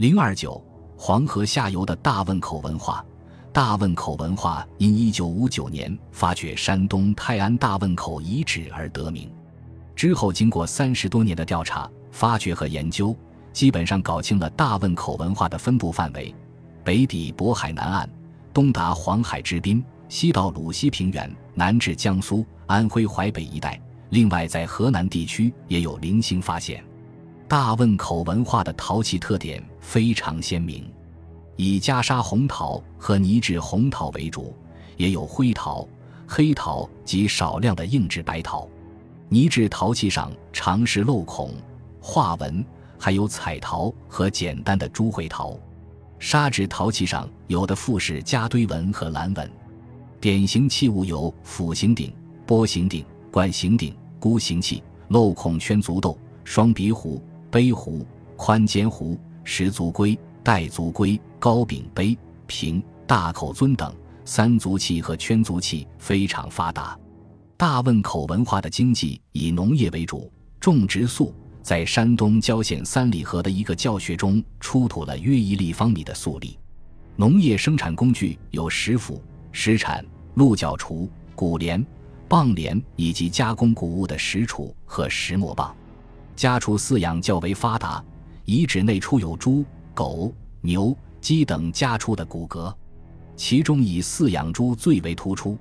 零二九黄河下游的大汶口文化，大汶口文化因一九五九年发掘山东泰安大汶口遗址而得名。之后经过三十多年的调查、发掘和研究，基本上搞清了大汶口文化的分布范围：北抵渤海南岸，东达黄海之滨，西到鲁西平原，南至江苏、安徽淮北一带。另外，在河南地区也有零星发现。大汶口文化的陶器特点非常鲜明，以袈裟红陶和泥质红陶为主，也有灰陶、黑陶及少量的硬质白陶。泥质陶器上常是镂孔、画纹，还有彩陶和简单的朱绘陶。砂质陶器上有的复式加堆纹和蓝纹。典型器物有斧形鼎、钵形鼎、罐形鼎、箍形器、镂孔圈足豆、双鼻壶。杯壶、宽肩壶、十足龟、带足龟、高柄杯、瓶、大口尊等三足器和圈足器非常发达。大汶口文化的经济以农业为主，种植粟。在山东郊县三里河的一个教学中出土了约一立方米的粟粒。农业生产工具有石斧、石铲、鹿角锄、谷镰、棒镰以及加工谷物的石杵和石磨棒。家畜饲养较为发达，遗址内出有猪、狗、牛、鸡等家畜的骨骼，其中以饲养猪最为突出。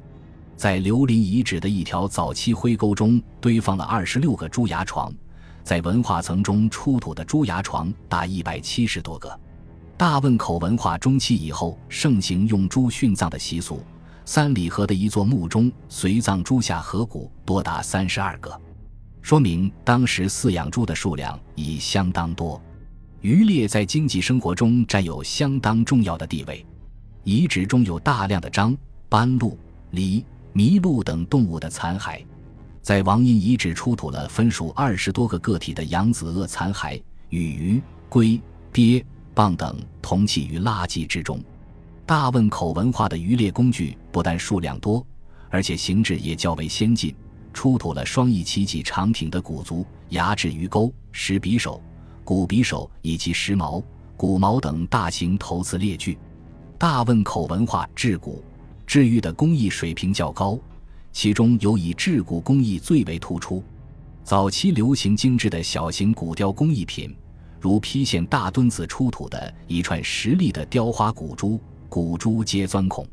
在刘林遗址的一条早期灰沟中堆放了二十六个猪牙床，在文化层中出土的猪牙床达一百七十多个。大汶口文化中期以后盛行用猪殉葬的习俗，三里河的一座墓中随葬猪下颌骨多达三十二个。说明当时饲养猪的数量已相当多，渔猎在经济生活中占有相当重要的地位。遗址中有大量的獐、斑鹿、狸、麋鹿等动物的残骸，在王阴遗址出土了分属二十多个个体的扬子鳄残骸，与鱼、龟、鳖、蚌等同栖于垃圾之中。大汶口文化的渔猎工具不但数量多，而且形制也较为先进。出土了双翼齐脊长挺的鼓足、牙制鱼钩、石匕首、骨匕首以及石矛、骨矛等大型投瓷列具。大汶口文化制骨、制玉的工艺水平较高，其中有以制骨工艺最为突出。早期流行精致的小型骨雕工艺品，如郫县大墩子出土的一串实力的雕花骨珠，骨珠皆钻孔。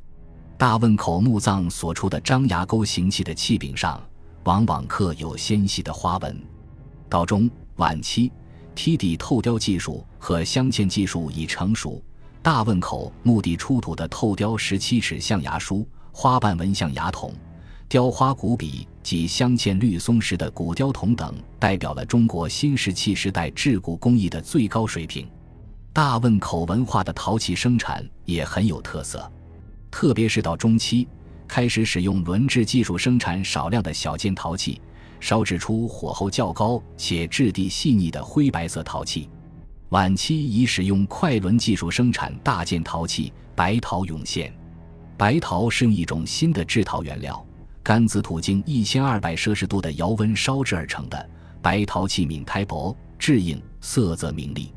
大汶口墓葬所出的张牙钩形器的器柄上。往往刻有纤细的花纹。到中晚期，梯底透雕技术和镶嵌技术已成熟。大汶口墓地出土的透雕十七齿象牙书、花瓣纹象牙筒、雕花骨笔及镶嵌绿松石的骨雕筒等，代表了中国新石器时代制骨工艺的最高水平。大汶口文化的陶器生产也很有特色，特别是到中期。开始使用轮制技术生产少量的小件陶器，烧制出火候较高且质地细腻的灰白色陶器。晚期已使用快轮技术生产大件陶器，白陶涌现。白陶是用一种新的制陶原料——甘孜土经一千二百摄氏度的窑温烧制而成的。白陶器皿胎薄、质硬、色泽明丽。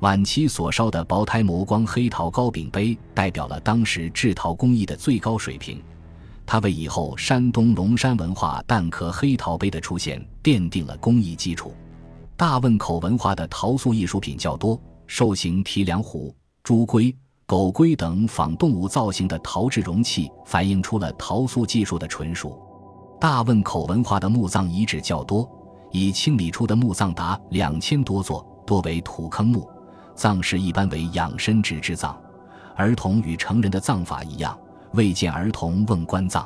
晚期所烧的薄胎磨光黑陶高柄杯，代表了当时制陶工艺的最高水平。它为以后山东龙山文化蛋壳黑陶杯的出现奠定了工艺基础。大汶口文化的陶塑艺术品较多，兽形提梁壶、猪龟、狗龟等仿动物造型的陶制容器，反映出了陶塑技术的纯熟。大汶口文化的墓葬遗址较多，已清理出的墓葬达两千多座，多为土坑墓，葬式一般为养生直之葬，儿童与成人的葬法一样。未见儿童问棺葬，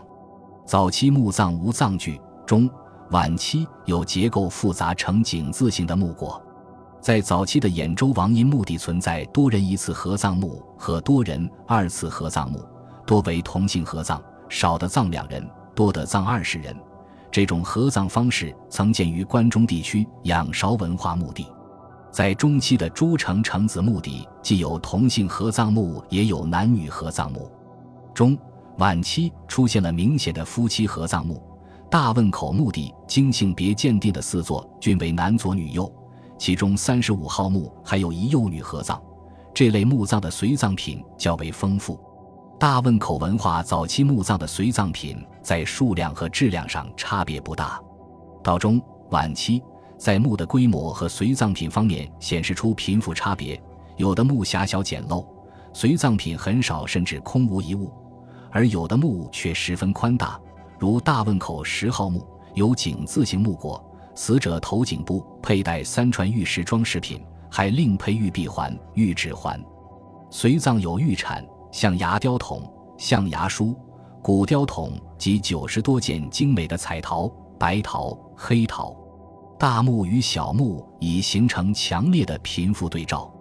早期墓葬无葬具，中晚期有结构复杂呈井字形的木椁。在早期的兖州王阴墓地存在多人一次合葬墓和多人二次合葬墓，多为同姓合葬，少的葬两人，多的葬二十人。这种合葬方式曾见于关中地区仰韶文化墓地。在中期的诸城城子墓地，既有同姓合葬墓，也有男女合葬墓。中晚期出现了明显的夫妻合葬墓，大汶口墓地经性别鉴定的四座均为男左女右，其中三十五号墓还有一幼女合葬，这类墓葬的随葬品较为丰富。大汶口文化早期墓葬的随葬品在数量和质量上差别不大，到中晚期在墓的规模和随葬品方面显示出贫富差别，有的墓狭小简陋，随葬品很少甚至空无一物；而有的墓却十分宽大，如大汶口十号墓有井字形墓椁，死者头颈部佩戴三串玉石装饰品，还另配玉臂环、玉指环，随葬有玉铲。象牙雕筒、象牙梳、骨雕筒及九十多件精美的彩陶、白陶、黑陶。大墓与小墓已形成强烈的贫富对照。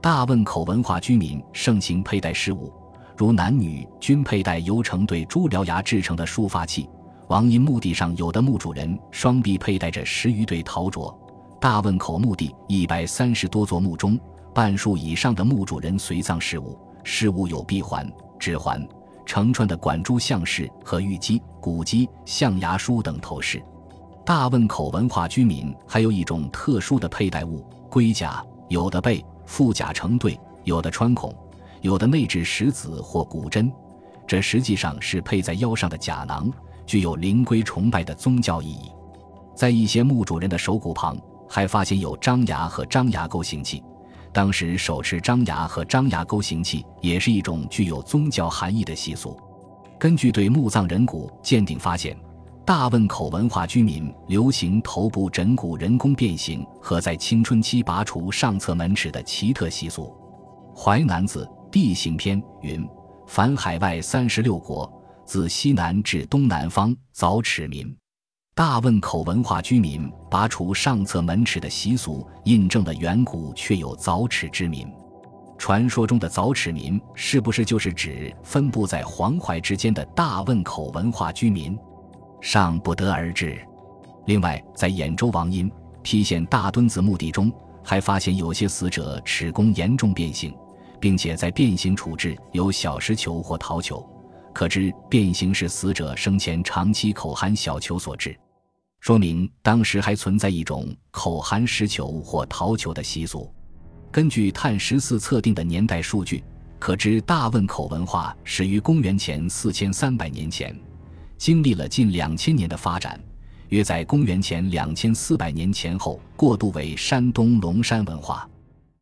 大汶口文化居民盛行佩戴饰物，如男女均佩戴由成对猪獠牙制成的束发器。王阴墓地上有的墓主人双臂佩戴着十余对陶镯。大汶口墓地一百三十多座墓中，半数以上的墓主人随葬饰物。饰物有臂环、指环、成串的管珠项饰和玉鸡、骨鸡、象牙梳等头饰。大汶口文化居民还有一种特殊的佩戴物——龟甲，有的背腹甲成对，有的穿孔，有的内置石子或骨针。这实际上是佩在腰上的甲囊，具有灵龟崇拜的宗教意义。在一些墓主人的手骨旁，还发现有张牙和张牙钩形器。当时手持张牙和张牙钩形器也是一种具有宗教含义的习俗。根据对墓葬人骨鉴定发现，大汶口文化居民流行头部枕骨人工变形和在青春期拔除上侧门齿的奇特习俗。《淮南子·地形篇》云：“凡海外三十六国，自西南至东南方，凿齿民。”大汶口文化居民拔除上侧门齿的习俗，印证了远古确有凿齿之民。传说中的凿齿民，是不是就是指分布在黄淮之间的大汶口文化居民？尚不得而知。另外，在兖州王阴郫县大墩子墓地中，还发现有些死者齿弓严重变形，并且在变形处置有小石球或陶球。可知变形是死者生前长期口含小球所致，说明当时还存在一种口含石球或陶球的习俗。根据碳十四测定的年代数据，可知大汶口文化始于公元前四千三百年前，经历了近两千年的发展，约在公元前两千四百年前后过渡为山东龙山文化。